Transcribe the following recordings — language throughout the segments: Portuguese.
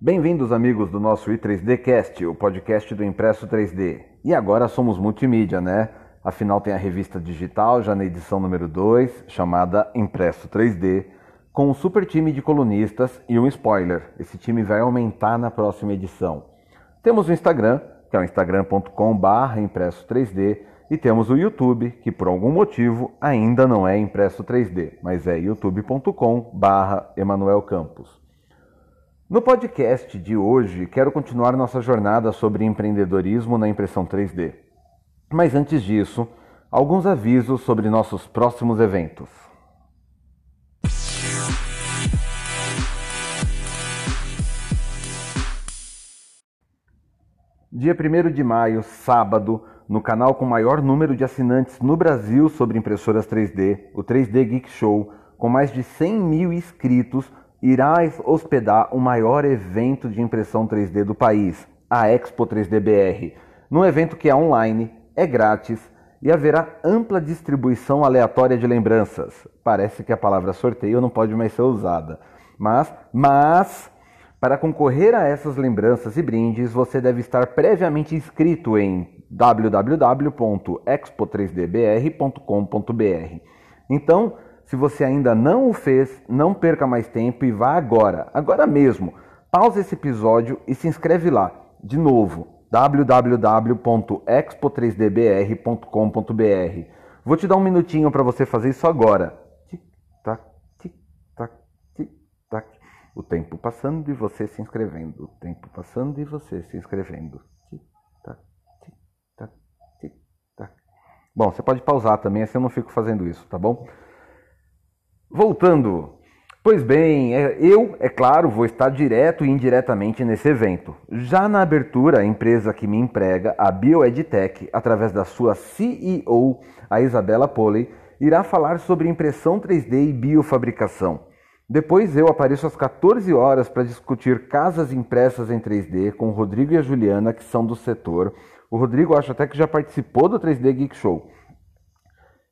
Bem-vindos, amigos do nosso i3D Cast, o podcast do Impresso 3D. E agora somos multimídia, né? Afinal, tem a revista digital, já na edição número 2, chamada Impresso 3D, com um super time de colunistas e um spoiler: esse time vai aumentar na próxima edição. Temos o Instagram, que é o instagram.com/barra impresso 3D, e temos o YouTube, que por algum motivo ainda não é impresso 3D, mas é youtube.com/barra Emanuel Campos. No podcast de hoje, quero continuar nossa jornada sobre empreendedorismo na impressão 3D. Mas antes disso, alguns avisos sobre nossos próximos eventos. Dia 1 de maio, sábado, no canal com maior número de assinantes no Brasil sobre impressoras 3D, o 3D Geek Show, com mais de 100 mil inscritos, irá hospedar o maior evento de impressão 3D do país, a Expo 3D BR. Num evento que é online, é grátis e haverá ampla distribuição aleatória de lembranças. Parece que a palavra sorteio não pode mais ser usada. Mas, mas para concorrer a essas lembranças e brindes, você deve estar previamente inscrito em www.expo3dbr.com.br. Então, se você ainda não o fez, não perca mais tempo e vá agora, agora mesmo. Pause esse episódio e se inscreve lá. De novo, www.expo3dbr.com.br. Vou te dar um minutinho para você fazer isso agora. Tic tac, tic tac, tic tac. O tempo passando e você se inscrevendo. O tempo passando e você se inscrevendo. Tic, tac, tic, tac, tic, tac. Bom, você pode pausar também, assim eu não fico fazendo isso, tá bom? Voltando. Pois bem, é, eu, é claro, vou estar direto e indiretamente nesse evento. Já na abertura, a empresa que me emprega, a BioEdTech, através da sua CEO, a Isabela Poley, irá falar sobre impressão 3D e biofabricação. Depois eu apareço às 14 horas para discutir casas impressas em 3D com o Rodrigo e a Juliana, que são do setor. O Rodrigo acho até que já participou do 3D Geek Show.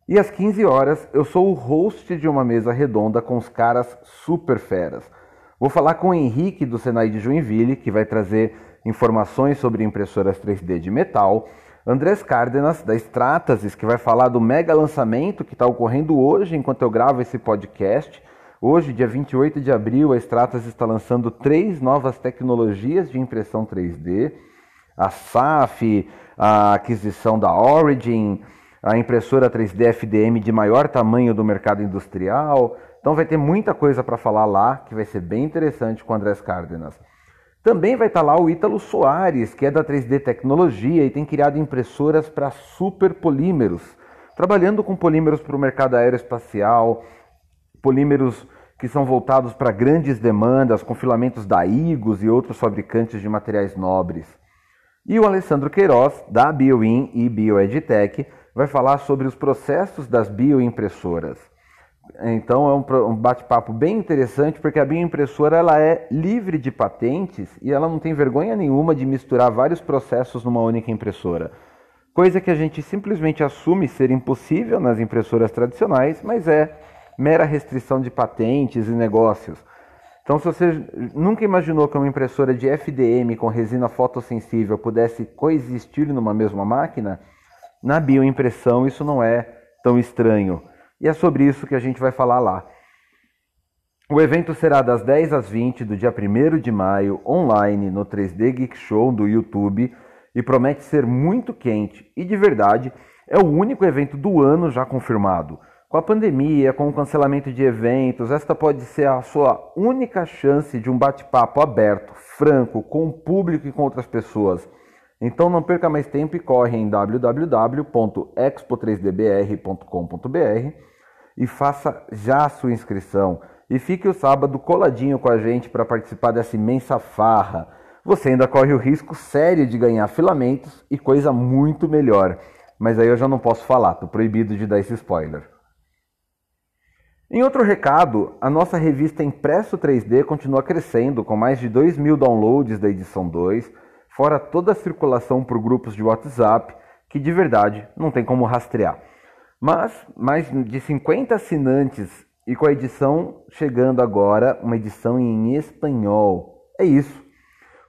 E às 15 horas eu sou o host de uma mesa redonda com os caras super feras. Vou falar com o Henrique do Senai de Joinville, que vai trazer informações sobre impressoras 3D de metal. Andrés Cárdenas, da Stratasys, que vai falar do mega lançamento que está ocorrendo hoje enquanto eu gravo esse podcast. Hoje, dia 28 de abril, a Stratas está lançando três novas tecnologias de impressão 3D: a SAF, a aquisição da Origin, a impressora 3D FDM de maior tamanho do mercado industrial. Então vai ter muita coisa para falar lá, que vai ser bem interessante com o Andrés Cárdenas. Também vai estar tá lá o Ítalo Soares, que é da 3D Tecnologia e tem criado impressoras para superpolímeros, trabalhando com polímeros para o mercado aeroespacial, polímeros que são voltados para grandes demandas, com filamentos da Igos e outros fabricantes de materiais nobres. E o Alessandro Queiroz, da BioIn e BioEdTech, vai falar sobre os processos das bioimpressoras. Então é um, bate-papo bem interessante porque a bioimpressora ela é livre de patentes e ela não tem vergonha nenhuma de misturar vários processos numa única impressora. Coisa que a gente simplesmente assume ser impossível nas impressoras tradicionais, mas é mera restrição de patentes e negócios. Então, se você nunca imaginou que uma impressora de FDM com resina fotossensível pudesse coexistir numa mesma máquina, na bioimpressão isso não é tão estranho. E é sobre isso que a gente vai falar lá. O evento será das 10 às 20 do dia 1 de maio, online, no 3D Geek Show do YouTube, e promete ser muito quente. E de verdade, é o único evento do ano já confirmado. Com a pandemia, com o cancelamento de eventos, esta pode ser a sua única chance de um bate-papo aberto, franco, com o público e com outras pessoas. Então não perca mais tempo e corre em www.expo3dbr.com.br e faça já a sua inscrição. E fique o sábado coladinho com a gente para participar dessa imensa farra. Você ainda corre o risco sério de ganhar filamentos e coisa muito melhor. Mas aí eu já não posso falar, tô proibido de dar esse spoiler. Em outro recado, a nossa revista Impresso 3D continua crescendo, com mais de 2 mil downloads da edição 2, fora toda a circulação por grupos de WhatsApp, que de verdade não tem como rastrear. Mas mais de 50 assinantes e com a edição chegando agora, uma edição em espanhol. É isso.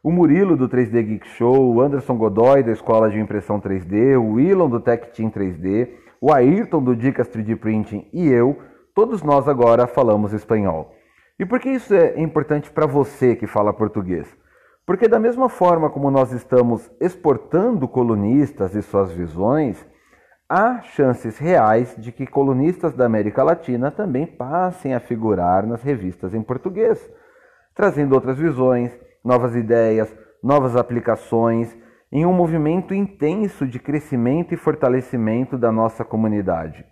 o Murilo do 3D Geek Show, o Anderson Godoy da Escola de Impressão 3D, o Willon do Tech Team 3D, o Ayrton do Dicas 3D Printing e eu, todos nós agora falamos espanhol. E por que isso é importante para você que fala português? Porque, da mesma forma como nós estamos exportando colunistas e suas visões, há chances reais de que colunistas da América Latina também passem a figurar nas revistas em português, trazendo outras visões, novas ideias, novas aplicações, em um movimento intenso de crescimento e fortalecimento da nossa comunidade.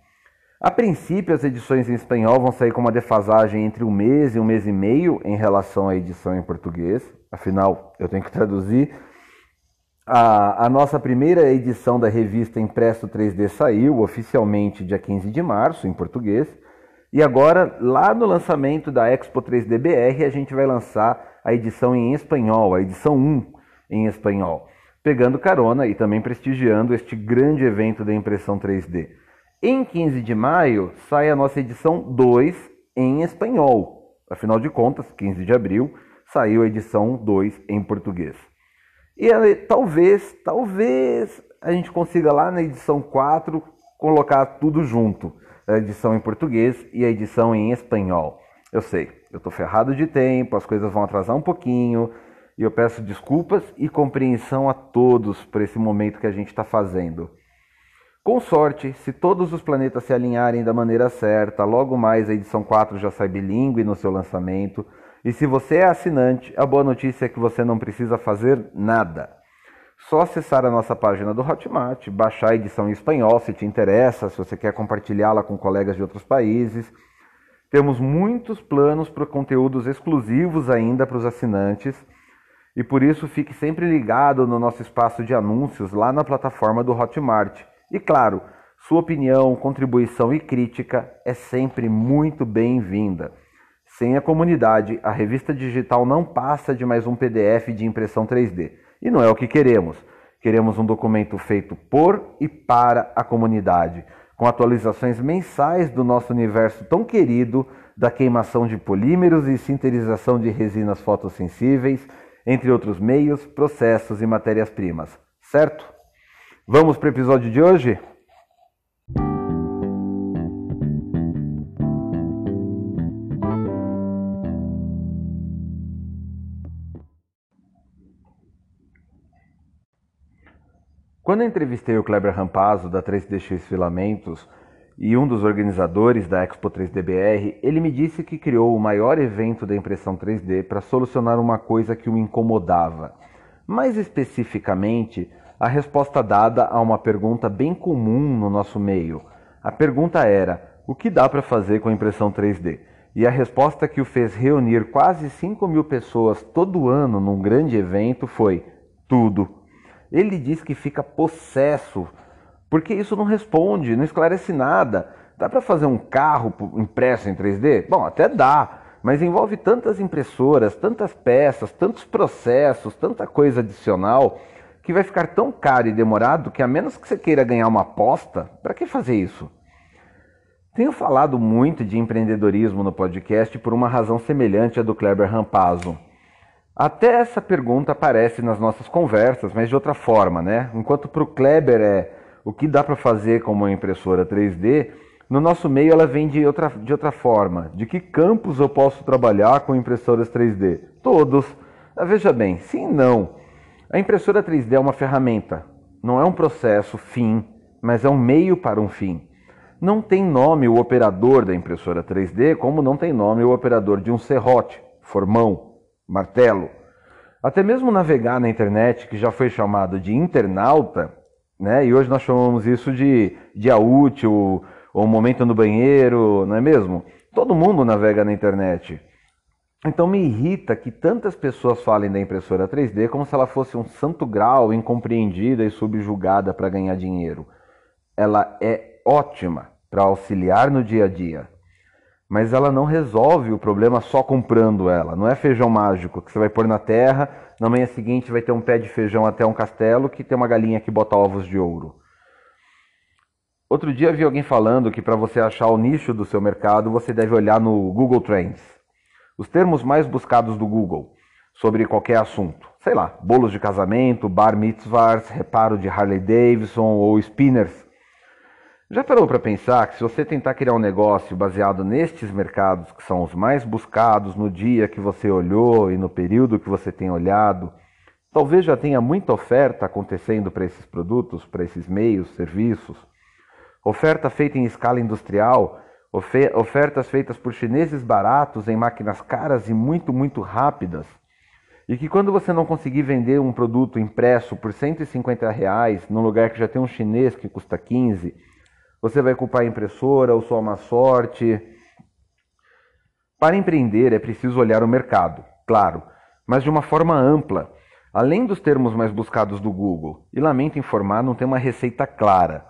A princípio, as edições em espanhol vão sair com uma defasagem entre um mês e um mês e meio em relação à edição em português, afinal, eu tenho que traduzir. A, a nossa primeira edição da revista Impresso 3D saiu oficialmente dia 15 de março, em português, e agora, lá no lançamento da Expo 3D BR, a gente vai lançar a edição em espanhol, a edição 1 em espanhol, pegando carona e também prestigiando este grande evento da impressão 3D. Em 15 de maio sai a nossa edição 2 em espanhol. Afinal de contas, 15 de abril saiu a edição 2 em português. E talvez, talvez a gente consiga lá na edição 4 colocar tudo junto, a edição em português e a edição em espanhol. Eu sei, eu estou ferrado de tempo, as coisas vão atrasar um pouquinho, e eu peço desculpas e compreensão a todos por esse momento que a gente está fazendo. Com sorte, se todos os planetas se alinharem da maneira certa, logo mais a edição 4 já sai bilíngue no seu lançamento. E se você é assinante, a boa notícia é que você não precisa fazer nada. Só acessar a nossa página do Hotmart, baixar a edição em espanhol se te interessa, se você quer compartilhá-la com colegas de outros países temos muitos planos para conteúdos exclusivos ainda para os assinantes e por isso fique sempre ligado no nosso espaço de anúncios lá na plataforma do Hotmart. E claro, sua opinião, contribuição e crítica é sempre muito bem-vinda. Sem a comunidade, a revista digital não passa de mais um PDF de impressão 3D. E não é o que queremos. Queremos um documento feito por e para a comunidade com atualizações mensais do nosso universo tão querido da queimação de polímeros e sinterização de resinas fotossensíveis, entre outros meios, processos e matérias-primas. Certo? Vamos para o episódio de hoje? Quando entrevistei o Kleber Rampazzo da 3DX Filamentos e um dos organizadores da Expo 3DBR, ele me disse que criou o maior evento da impressão 3D para solucionar uma coisa que o incomodava. Mais especificamente, a resposta dada a uma pergunta bem comum no nosso meio. A pergunta era: o que dá para fazer com a impressão 3D? E a resposta que o fez reunir quase 5 mil pessoas todo ano num grande evento foi: tudo. Ele diz que fica possesso, porque isso não responde, não esclarece nada. Dá para fazer um carro impresso em 3D? Bom, até dá, mas envolve tantas impressoras, tantas peças, tantos processos, tanta coisa adicional, que vai ficar tão caro e demorado que, a menos que você queira ganhar uma aposta, para que fazer isso? Tenho falado muito de empreendedorismo no podcast por uma razão semelhante à do Kleber Rampazzo. Até essa pergunta aparece nas nossas conversas, mas de outra forma, né? Enquanto para o Kleber é o que dá para fazer com uma impressora 3D, no nosso meio ela vem de outra, de outra forma. De que campos eu posso trabalhar com impressoras 3D? Todos. Ah, veja bem, sim e não. A impressora 3D é uma ferramenta, não é um processo fim, mas é um meio para um fim. Não tem nome o operador da impressora 3D, como não tem nome o operador de um serrote, formão, martelo. Até mesmo navegar na internet, que já foi chamado de internauta, né? E hoje nós chamamos isso de dia útil, ou momento no banheiro, não é mesmo? Todo mundo navega na internet. Então me irrita que tantas pessoas falem da impressora 3D como se ela fosse um santo grau, incompreendida e subjugada para ganhar dinheiro. Ela é ótima para auxiliar no dia a dia, mas ela não resolve o problema só comprando ela. Não é feijão mágico que você vai pôr na terra, na manhã seguinte vai ter um pé de feijão até um castelo que tem uma galinha que bota ovos de ouro. Outro dia vi alguém falando que para você achar o nicho do seu mercado, você deve olhar no Google Trends. Os termos mais buscados do Google. sobre qualquer assunto. Sei lá, bolos de casamento, bar mitzvahs, reparo de Harley Davidson ou spinners. Já parou para pensar que se você tentar criar um negócio baseado nestes mercados que são os mais buscados no dia que você olhou e no período que você tem olhado, talvez já tenha muita oferta acontecendo para esses produtos, para esses meios, serviços? Oferta feita em escala industrial, ofertas feitas por chineses baratos em máquinas caras e muito, muito rápidas. E que quando você não conseguir vender um produto impresso por 150 reais num lugar que já tem um chinês que custa 15, você vai culpar a impressora ou só uma sorte? Para empreender é preciso olhar o mercado, claro, mas de uma forma ampla, além dos termos mais buscados do Google. E lamento informar, não tem uma receita clara.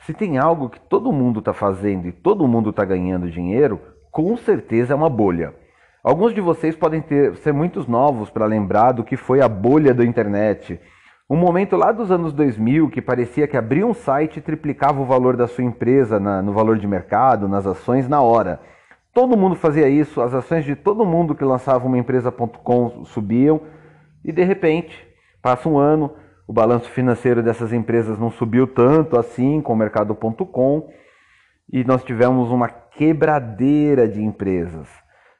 Se tem algo que todo mundo está fazendo e todo mundo está ganhando dinheiro, com certeza é uma bolha. Alguns de vocês podem ter, ser muitos novos para lembrar do que foi a bolha da internet. Um momento lá dos anos 2000 que parecia que abrir um site triplicava o valor da sua empresa na, no valor de mercado, nas ações, na hora. Todo mundo fazia isso, as ações de todo mundo que lançava uma empresa.com subiam e de repente, passa um ano, o balanço financeiro dessas empresas não subiu tanto assim com o mercado.com e nós tivemos uma quebradeira de empresas.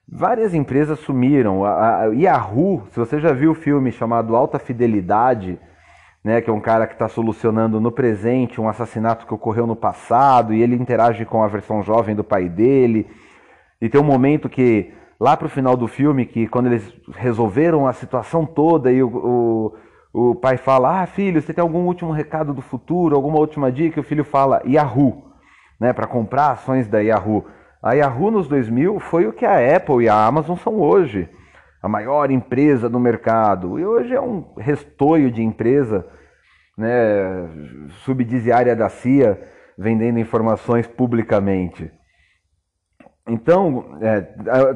Várias empresas sumiram. A, a Yahoo, se você já viu o filme chamado Alta Fidelidade, né, que é um cara que está solucionando no presente um assassinato que ocorreu no passado e ele interage com a versão jovem do pai dele. E tem um momento que, lá para o final do filme, que quando eles resolveram a situação toda e o, o o pai fala: Ah, filho, você tem algum último recado do futuro, alguma última dica? O filho fala: Yahoo, né, para comprar ações da Yahoo. A Yahoo nos 2000 foi o que a Apple e a Amazon são hoje, a maior empresa do mercado. E hoje é um restoio de empresa, né, subsidiária da CIA, vendendo informações publicamente. Então, é,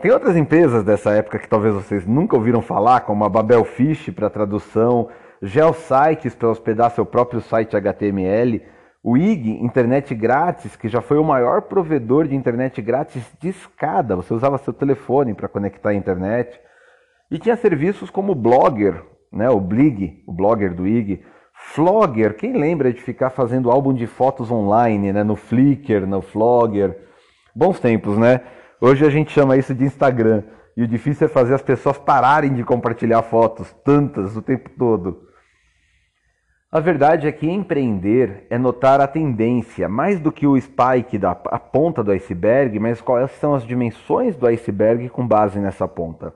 tem outras empresas dessa época que talvez vocês nunca ouviram falar, como a Babel Fish para tradução, Geosites para hospedar seu próprio site HTML, o IG, internet grátis, que já foi o maior provedor de internet grátis de escada, você usava seu telefone para conectar a internet. E tinha serviços como Blogger, né, o Blig, o Blogger do IG, Flogger, quem lembra de ficar fazendo álbum de fotos online, né, no Flickr, no Flogger? Bons tempos, né? Hoje a gente chama isso de Instagram. E o difícil é fazer as pessoas pararem de compartilhar fotos, tantas, o tempo todo. A verdade é que empreender é notar a tendência, mais do que o spike da a ponta do iceberg, mas quais são as dimensões do iceberg com base nessa ponta.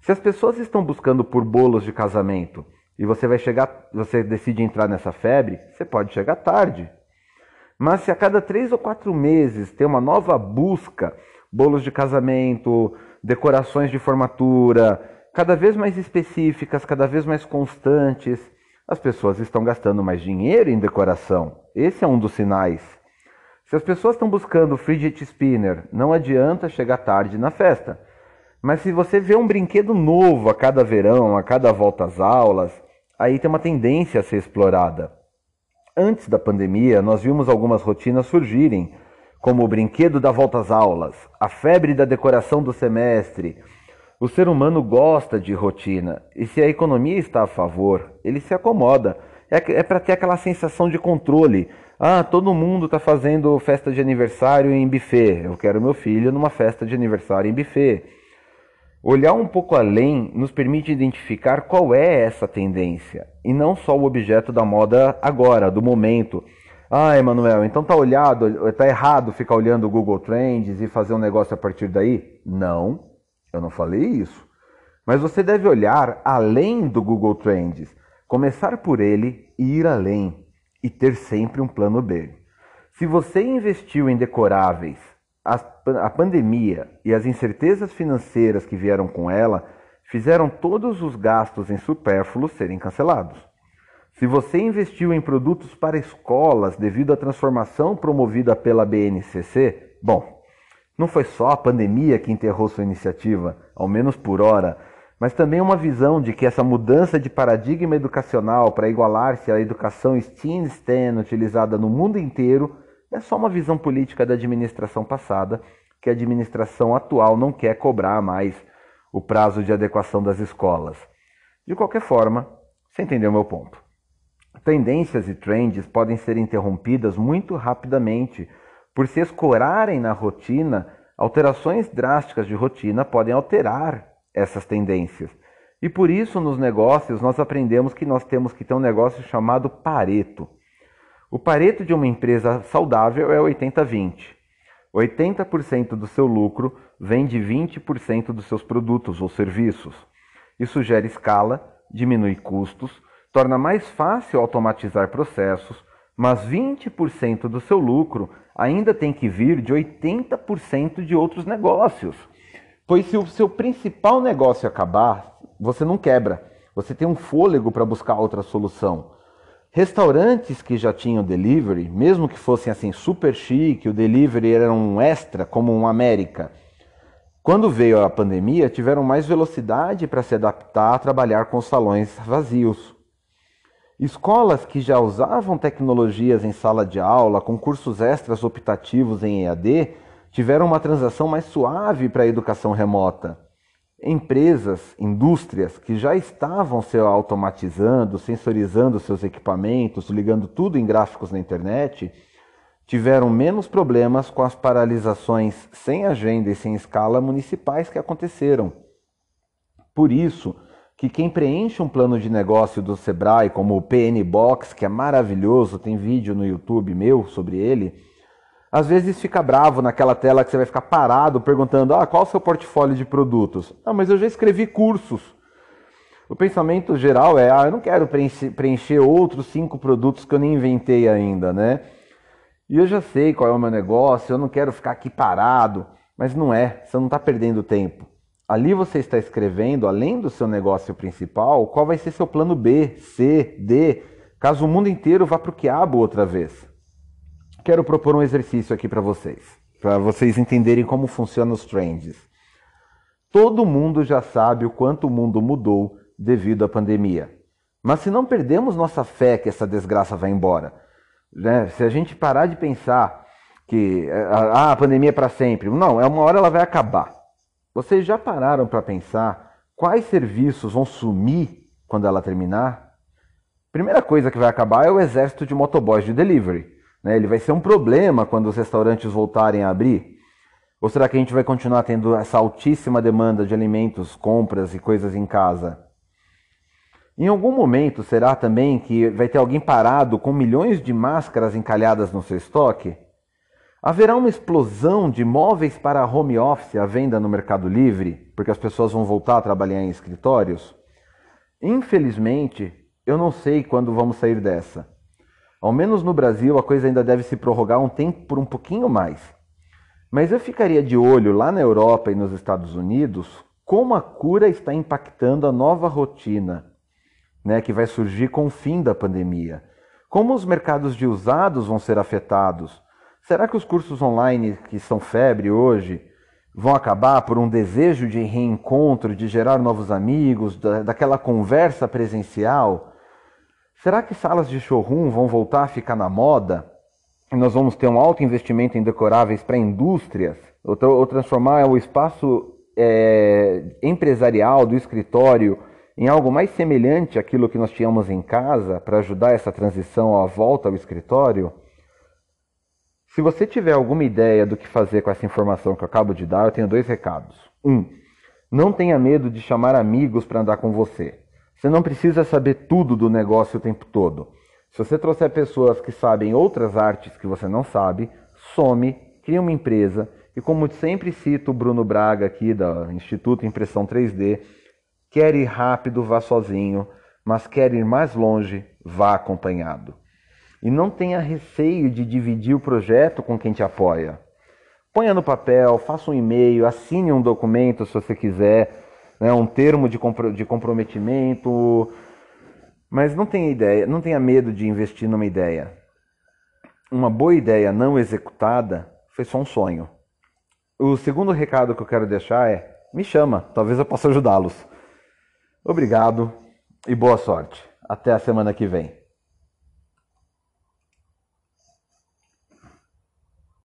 Se as pessoas estão buscando por bolos de casamento e você vai chegar, você decide entrar nessa febre, você pode chegar tarde. Mas se a cada três ou quatro meses tem uma nova busca, bolos de casamento, decorações de formatura, cada vez mais específicas, cada vez mais constantes, as pessoas estão gastando mais dinheiro em decoração. Esse é um dos sinais. Se as pessoas estão buscando fidget spinner, não adianta chegar tarde na festa. Mas se você vê um brinquedo novo a cada verão, a cada volta às aulas, aí tem uma tendência a ser explorada. Antes da pandemia, nós vimos algumas rotinas surgirem, como o brinquedo da volta às aulas, a febre da decoração do semestre, o ser humano gosta de rotina e se a economia está a favor, ele se acomoda. É, é para ter aquela sensação de controle. Ah, todo mundo está fazendo festa de aniversário em buffet. Eu quero meu filho numa festa de aniversário em buffet. Olhar um pouco além nos permite identificar qual é essa tendência e não só o objeto da moda agora, do momento. Ah, Emanuel, então tá olhado, tá errado ficar olhando o Google Trends e fazer um negócio a partir daí? Não. Eu não falei isso. Mas você deve olhar além do Google Trends, começar por ele e ir além, e ter sempre um plano B. Se você investiu em decoráveis, a pandemia e as incertezas financeiras que vieram com ela fizeram todos os gastos em supérfluos serem cancelados. Se você investiu em produtos para escolas devido à transformação promovida pela BNCC, bom, não foi só a pandemia que enterrou sua iniciativa, ao menos por hora, mas também uma visão de que essa mudança de paradigma educacional para igualar-se à educação STEAM-STEM utilizada no mundo inteiro é só uma visão política da administração passada que a administração atual não quer cobrar mais o prazo de adequação das escolas. De qualquer forma, você entendeu meu ponto. Tendências e trends podem ser interrompidas muito rapidamente por se escorarem na rotina. Alterações drásticas de rotina podem alterar essas tendências. E por isso, nos negócios, nós aprendemos que nós temos que ter um negócio chamado Pareto. O Pareto de uma empresa saudável é 80-20. 80% do seu lucro vem de 20% dos seus produtos ou serviços. Isso gera escala, diminui custos, torna mais fácil automatizar processos, mas 20% do seu lucro ainda tem que vir de 80% de outros negócios. Pois se o seu principal negócio acabar, você não quebra. Você tem um fôlego para buscar outra solução. Restaurantes que já tinham delivery, mesmo que fossem assim super chique, o delivery era um extra, como um América. Quando veio a pandemia, tiveram mais velocidade para se adaptar a trabalhar com salões vazios. Escolas que já usavam tecnologias em sala de aula, com cursos extras optativos em EAD, tiveram uma transação mais suave para a educação remota. Empresas, indústrias que já estavam se automatizando, sensorizando seus equipamentos, ligando tudo em gráficos na internet, tiveram menos problemas com as paralisações sem agenda e sem escala municipais que aconteceram. Por isso, que quem preenche um plano de negócio do Sebrae, como o PN Box, que é maravilhoso, tem vídeo no YouTube meu sobre ele, às vezes fica bravo naquela tela que você vai ficar parado perguntando: ah, qual é o seu portfólio de produtos? Ah, mas eu já escrevi cursos. O pensamento geral é: ah, eu não quero preencher, preencher outros cinco produtos que eu nem inventei ainda, né? E eu já sei qual é o meu negócio, eu não quero ficar aqui parado. Mas não é, você não está perdendo tempo. Ali você está escrevendo, além do seu negócio principal, qual vai ser seu plano B, C, D, caso o mundo inteiro vá para o quiabo outra vez quero propor um exercício aqui para vocês, para vocês entenderem como funcionam os trends. Todo mundo já sabe o quanto o mundo mudou devido à pandemia. Mas se não perdemos nossa fé que essa desgraça vai embora, né? se a gente parar de pensar que ah, a pandemia é para sempre, não, é uma hora ela vai acabar. Vocês já pararam para pensar quais serviços vão sumir quando ela terminar? Primeira coisa que vai acabar é o exército de motoboys de delivery. Né? Ele vai ser um problema quando os restaurantes voltarem a abrir? Ou será que a gente vai continuar tendo essa altíssima demanda de alimentos, compras e coisas em casa? Em algum momento, será também que vai ter alguém parado com milhões de máscaras encalhadas no seu estoque? Haverá uma explosão de móveis para home office à venda no Mercado Livre, porque as pessoas vão voltar a trabalhar em escritórios? Infelizmente, eu não sei quando vamos sair dessa. Ao menos no Brasil, a coisa ainda deve se prorrogar um tempo por um pouquinho mais. Mas eu ficaria de olho lá na Europa e nos Estados Unidos como a cura está impactando a nova rotina né, que vai surgir com o fim da pandemia. Como os mercados de usados vão ser afetados? Será que os cursos online que são febre hoje vão acabar por um desejo de reencontro, de gerar novos amigos, daquela conversa presencial? Será que salas de showroom vão voltar a ficar na moda? E nós vamos ter um alto investimento em decoráveis para indústrias? Ou, ou, transformar o espaço é, empresarial do escritório em algo mais semelhante àquilo que nós tínhamos em casa para ajudar essa transição à volta ao escritório? Se você tiver alguma ideia do que fazer com essa informação que eu acabo de dar, eu tenho dois recados. Um, não tenha medo de chamar amigos para andar com você. Você não precisa saber tudo do negócio o tempo todo. Se você trouxer pessoas que sabem outras artes que você não sabe, some, cria uma empresa. E como sempre cito o Bruno Braga aqui do Instituto Impressão 3D, quer ir rápido, vá sozinho, mas quer ir mais longe, vá acompanhado. E não tenha receio de dividir o projeto com quem te apoia. Ponha no papel, faça um e-mail, assine um documento se você quiser né, um termo de, compro de comprometimento, mas não tenha ideia, não tenha medo de investir numa ideia. Uma boa ideia não executada foi só um sonho. O segundo recado que eu quero deixar é: me chama, talvez eu possa ajudá-los. Obrigado e boa sorte. Até a semana que vem.